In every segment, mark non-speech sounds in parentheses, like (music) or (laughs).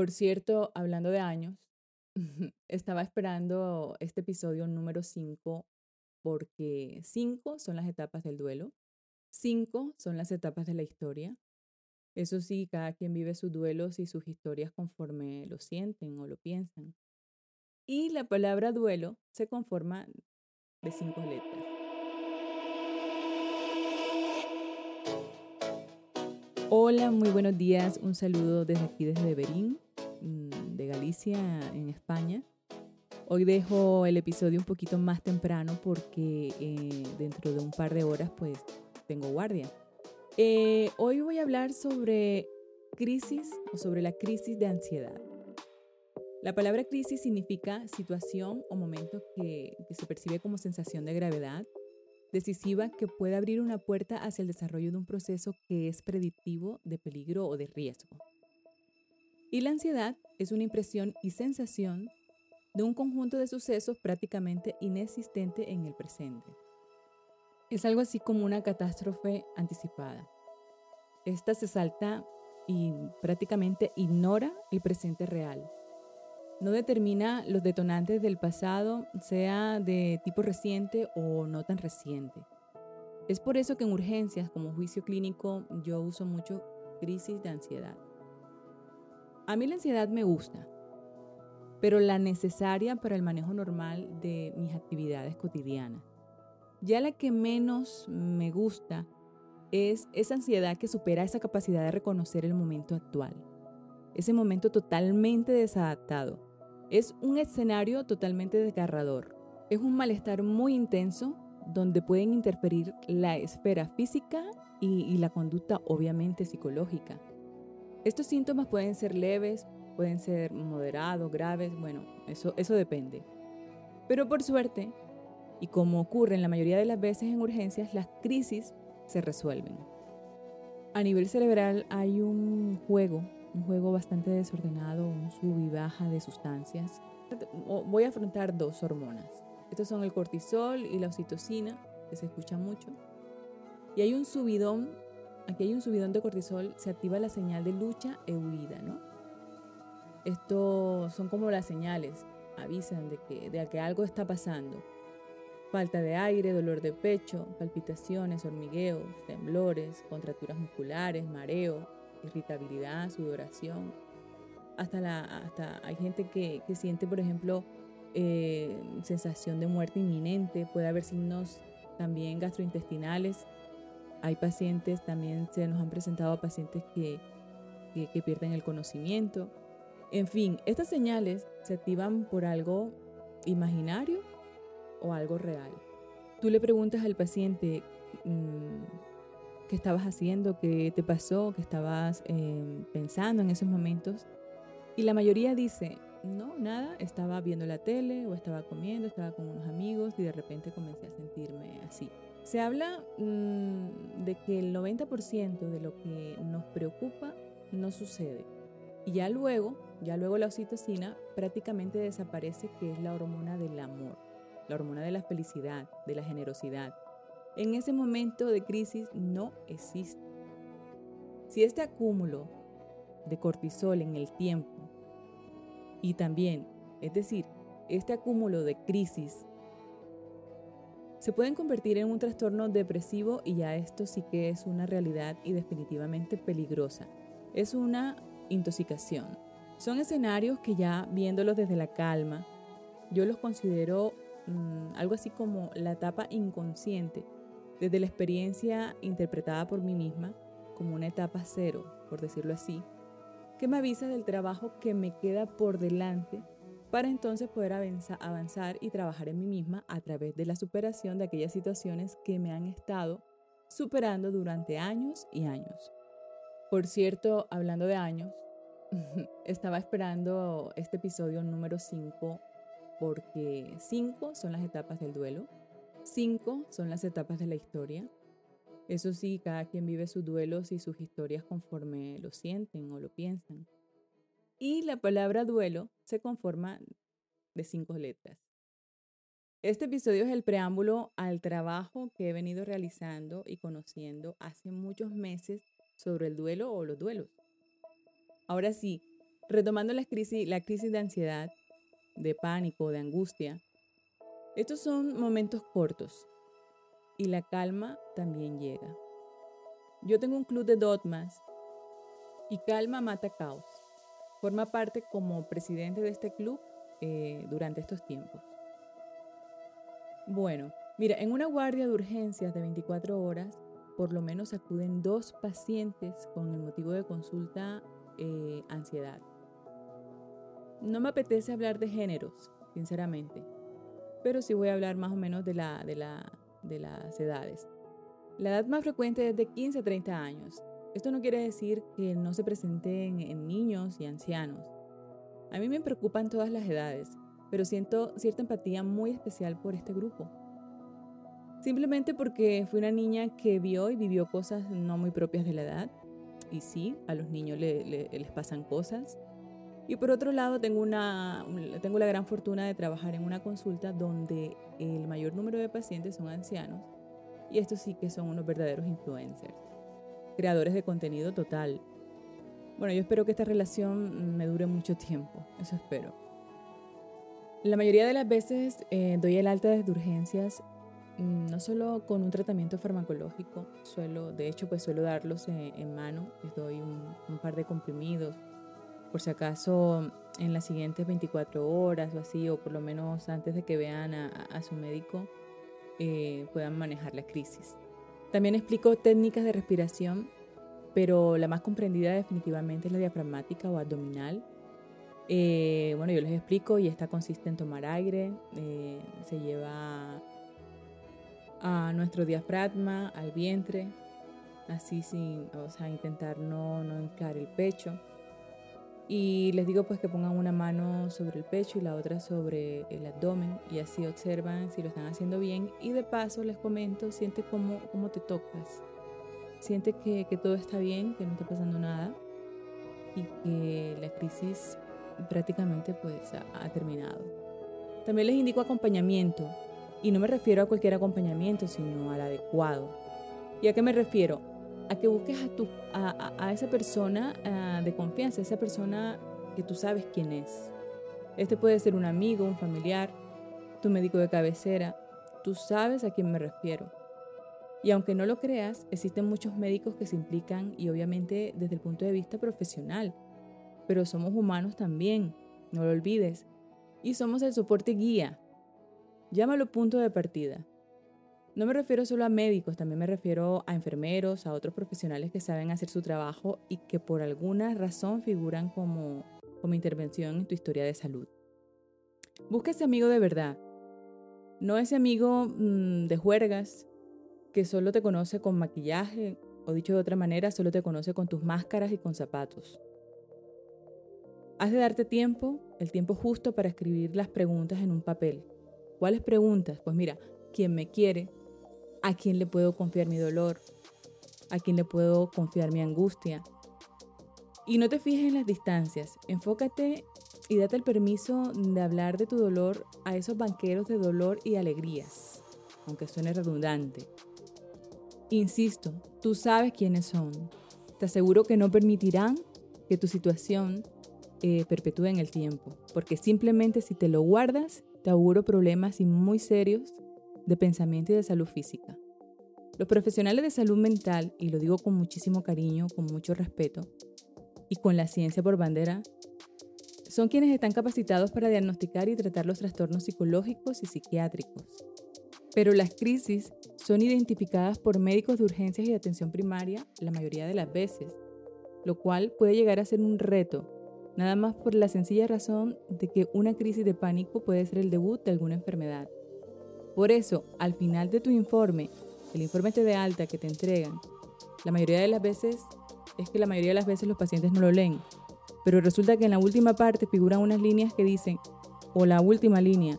Por cierto, hablando de años, (laughs) estaba esperando este episodio número 5 porque 5 son las etapas del duelo, 5 son las etapas de la historia. Eso sí, cada quien vive sus duelos y sus historias conforme lo sienten o lo piensan. Y la palabra duelo se conforma de cinco letras. Hola, muy buenos días. Un saludo desde aquí, desde Berín, de Galicia, en España. Hoy dejo el episodio un poquito más temprano porque eh, dentro de un par de horas pues tengo guardia. Eh, hoy voy a hablar sobre crisis o sobre la crisis de ansiedad. La palabra crisis significa situación o momento que, que se percibe como sensación de gravedad, decisiva que puede abrir una puerta hacia el desarrollo de un proceso que es predictivo de peligro o de riesgo. Y la ansiedad es una impresión y sensación de un conjunto de sucesos prácticamente inexistente en el presente. Es algo así como una catástrofe anticipada. Esta se salta y prácticamente ignora el presente real no determina los detonantes del pasado, sea de tipo reciente o no tan reciente. Es por eso que en urgencias como juicio clínico yo uso mucho crisis de ansiedad. A mí la ansiedad me gusta, pero la necesaria para el manejo normal de mis actividades cotidianas. Ya la que menos me gusta es esa ansiedad que supera esa capacidad de reconocer el momento actual, ese momento totalmente desadaptado es un escenario totalmente desgarrador. Es un malestar muy intenso donde pueden interferir la esfera física y, la conducta obviamente psicológica. Estos síntomas pueden ser leves, pueden ser moderados, graves, bueno, eso, eso depende. Pero por suerte, y como ocurre en la mayoría de las veces en urgencias, las crisis se resuelven. A nivel cerebral hay un juego un juego bastante desordenado, un sub y baja de sustancias. Voy a afrontar dos hormonas. Estos son el cortisol y la oxitocina, que se escucha mucho. Y hay un subidón, aquí hay un subidón de cortisol, se activa la señal de lucha e huida, ¿no? Estos son como las señales, avisan de que, de que algo está pasando. Falta de aire, dolor de pecho, palpitaciones, hormigueos, temblores, contracturas musculares, mareo, irritabilidad, sudoración. Hasta, la, hasta hay gente que, siente, por ejemplo, eh, sensación de muerte inminente, puede haber signos también gastrointestinales. Hay pacientes, también se nos han presentado pacientes que, que pierden el conocimiento. En fin, estas señales se activan por algo imaginario o algo real. Tú le preguntas al paciente, mm, qué estabas haciendo, qué te pasó, qué estabas em, pensando en esos momentos. Y la mayoría dice, no, nada, estaba viendo la tele o estaba comiendo, estaba con unos amigos y de repente comencé a sentirme así. Se habla mm, de que el 90% de lo que nos preocupa no sucede. Y ya luego, ya luego la oxitocina prácticamente desaparece, que es la hormona del amor, la hormona de la felicidad, de la generosidad, en ese momento de crisis no existe. Si este acúmulo de cortisol en el tiempo y también, es decir, este acúmulo de crisis se pueden convertir en un trastorno depresivo y ya esto sí que es una realidad y definitivamente peligrosa. Es una intoxicación. Son escenarios que ya viéndolos desde la calma, yo los considero mm, algo así como la etapa inconsciente desde la experiencia interpretada por mí misma como una etapa cero, por decirlo así, que me avisa del trabajo que me queda por delante para entonces poder avanzar y trabajar en mí misma a través de la superación de aquellas situaciones que me han estado superando durante años y años. Por cierto, hablando de años, (laughs) estaba esperando este episodio número 5 porque 5 son las etapas del duelo Cinco son las etapas de la historia. Eso sí, cada quien vive sus duelos y sus historias conforme lo sienten o lo piensan. Y la palabra duelo se conforma de cinco letras. Este episodio es el preámbulo al trabajo que he venido realizando y conociendo hace muchos meses sobre el duelo o los duelos. Ahora sí, Retomando la crisis, la crisis de ansiedad, de pánico, de angustia, estos son momentos cortos y la calma también llega. Yo tengo un club de dogmas y calma mata caos. Forma parte como presidente de este club eh, durante estos tiempos. Bueno, mira, en una guardia de urgencias de 24 horas, por lo menos acuden dos pacientes con el motivo de consulta eh, ansiedad. No me apetece hablar de géneros, sinceramente, pero sí voy a hablar más o menos de, la, de, la, de las edades. La edad más frecuente es de 15 a 30 años. Esto no quiere decir que no se presenten en niños y ancianos. A mí me preocupan todas las edades, pero siento cierta empatía muy especial por este grupo. Simplemente porque fui una niña que vio y vivió cosas no muy propias de la edad. Y sí, a los niños les pasan cosas. Y por otro lado, tengo, una, tengo la gran fortuna de trabajar en una consulta donde el mayor número de pacientes son ancianos. Y estos sí que son unos verdaderos influencers, creadores de contenido total. Bueno, yo espero que esta relación me dure mucho tiempo, eso espero. La mayoría de las veces eh, doy el alta desde urgencias, mm, no solo con un tratamiento farmacológico, suelo, de hecho, pues suelo darlos en, mano, les doy un, un par de comprimidos, por si acaso en las siguientes 24 horas o así, o por lo menos antes de que vean a, su médico, eh, puedan manejar la crisis. También explico técnicas de respiración, pero la más comprendida definitivamente es la diafragmática o abdominal. Eh, bueno, yo les explico y esta consiste en tomar aire, eh, se lleva a nuestro diafragma, al vientre, así sin, o sea, intentar no, no inflar el pecho. Y les digo pues que pongan una mano sobre el pecho y la otra sobre el abdomen y así observan si lo están haciendo bien. Y de paso les comento, siente cómo, cómo te tocas. Siente que, que todo está bien, que no está pasando nada y que la crisis prácticamente pues ha, ha terminado. También les indico acompañamiento y no me refiero a cualquier acompañamiento, sino al adecuado. ¿Y a qué me refiero? A que busques a, tu, a, esa persona de confianza, esa persona que tú sabes quién es. Este puede ser un amigo, un familiar, tu médico de cabecera. Tú sabes a quién me refiero. Y aunque no lo creas, existen muchos médicos que se implican y obviamente desde el punto de vista profesional. Pero somos humanos también, no lo olvides. Y somos el soporte guía. Llámalo punto de partida. No me refiero solo a médicos, también me refiero a enfermeros, a otros profesionales que saben hacer su trabajo y que por alguna razón figuran como, como intervención en tu historia de salud. Busca ese amigo de verdad, no ese amigo mm, de juergas que solo te conoce con maquillaje o dicho de otra manera, solo te conoce con tus máscaras y con zapatos. Has de darte tiempo, el tiempo justo para escribir las preguntas en un papel. ¿Cuáles preguntas? Pues mira, ¿quién me quiere? A quién le puedo confiar mi dolor, a quién le puedo confiar mi angustia. Y no te fijes en las distancias, enfócate y date el permiso de hablar de tu dolor a esos banqueros de dolor y alegrías, aunque suene redundante. Insisto, tú sabes quiénes son. Te aseguro que no permitirán que tu situación eh, perpetúe en el tiempo, porque simplemente si te lo guardas, te auguro problemas muy serios de pensamiento y de salud física. Los profesionales de salud mental, y lo digo con muchísimo cariño, con mucho respeto, y con la ciencia por bandera, son quienes están capacitados para diagnosticar y tratar los trastornos psicológicos y psiquiátricos. Pero las crisis son identificadas por médicos de urgencias y de atención primaria la mayoría de las veces, lo cual puede llegar a ser un reto, nada más por la sencilla razón de que una crisis de pánico puede ser el debut de alguna enfermedad. Por eso, al final de tu informe, el informe de alta que te entregan, la mayoría de las veces es que la mayoría de las veces los pacientes no lo leen, pero resulta que en la última parte figuran unas líneas que dicen, o la última línea,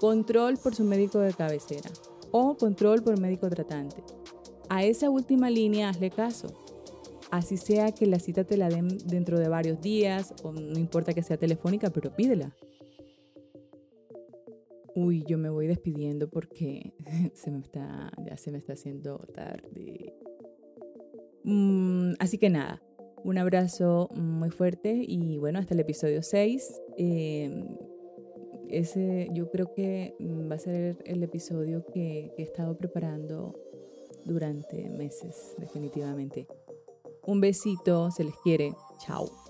control por su médico de cabecera o control por médico tratante. A esa última línea hazle caso. Así sea que la cita te la den dentro de varios días o no importa que sea telefónica, pero pídela. Uy, yo me voy despidiendo porque (laughs) se me está, ya se me está haciendo tarde. Mm, así que nada, Un abrazo muy fuerte y bueno, hasta el episodio 6. Eh, ese yo creo que va a ser el episodio que, que he estado preparando durante meses, definitivamente. Un besito, se les quiere. Chao.